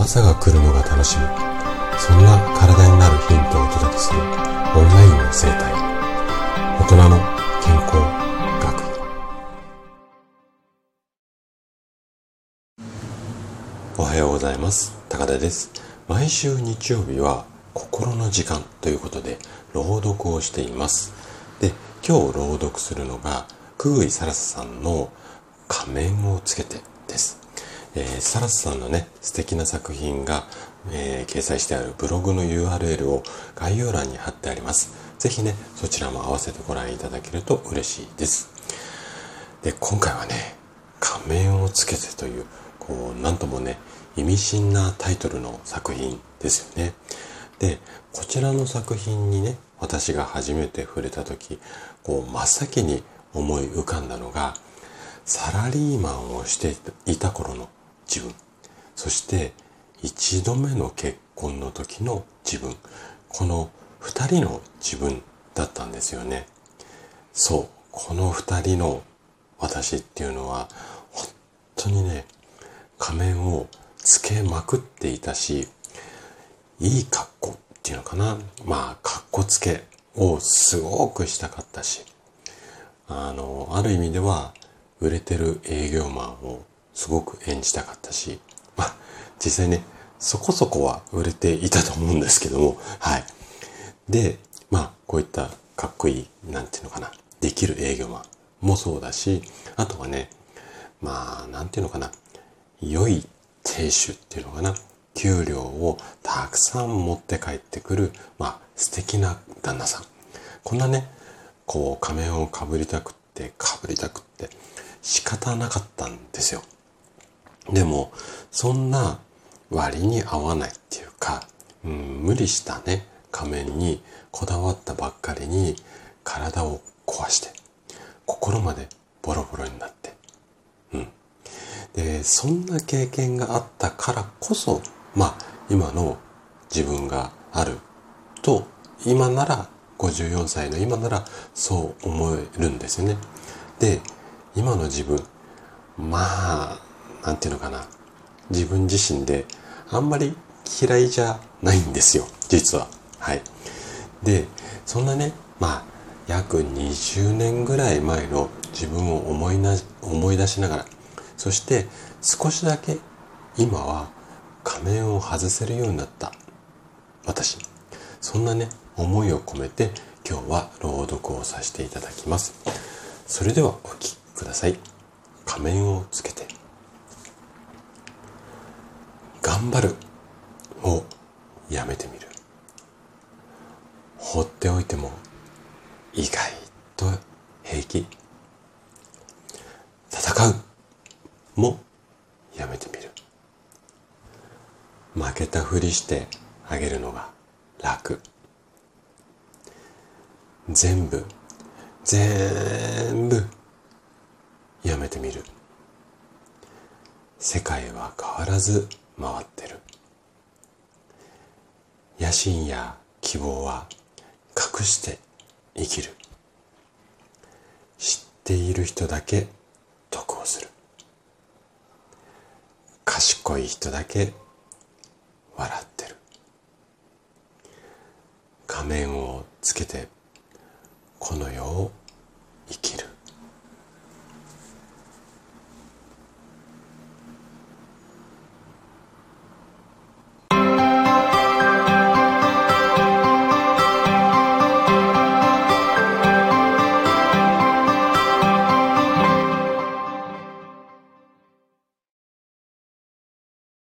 朝が来るのが楽しみ。そんな体になるヒントをお届けするオンラインの生態。大人の健康学。おはようございます。高田です。毎週日曜日は心の時間ということで朗読をしています。で今日朗読するのが久井サラサさんの仮面をつけてです。えー、サラスさんのね、素敵な作品が、えー、掲載してあるブログの URL を概要欄に貼ってあります。ぜひね、そちらも合わせてご覧いただけると嬉しいです。で、今回はね、仮面をつけてという、こう、なんともね、意味深なタイトルの作品ですよね。で、こちらの作品にね、私が初めて触れた時、こう、真っ先に思い浮かんだのが、サラリーマンをしていた頃の自分、そして一度目の結婚の時の自分、この二人の自分だったんですよね。そう、この二人の私っていうのは、本当にね、仮面をつけまくっていたし、いい格好っていうのかな。まあ、格好つけをすごくしたかったし、あの、ある意味では、売れてる営業マンをすごく演じたかったし、まあ、実際ね、そこそこは売れていたと思うんですけども、はい。で、まあ、こういったかっこいい、なんていうのかな、できる営業マンもそうだし、あとはね、まあ、なんていうのかな、良い亭主っていうのかな、給料をたくさん持って帰ってくる、まあ、素敵な旦那さん。こんなね、こう仮面をかぶりたくって、かぶりたくって、仕方なかったんですよ。でも、そんな割に合わないっていうか、うん、無理したね、仮面にこだわったばっかりに体を壊して、心までボロボロになって、うん。で、そんな経験があったからこそ、まあ、今の自分があると、今なら、54歳の今ならそう思えるんですよね。で、今の自分、まあ、なんていうのかな。自分自身であんまり嫌いじゃないんですよ。実は。はい。で、そんなね、まあ、約20年ぐらい前の自分を思いな、思い出しながら、そして少しだけ今は仮面を外せるようになった私。そんなね、思いを込めて今日は朗読をさせていただきます。それではお聴きください仮面をつけて頑張るをやめてみる。放っておいても意外と平気。戦うもやめてみる。負けたふりしてあげるのが楽。全部全部やめてみる。世界は変わらず回ってる。野心や希望は隠して生きる。知っている人だけ得をする。賢い人だけ笑ってる。仮面をつけてこの世を生きる。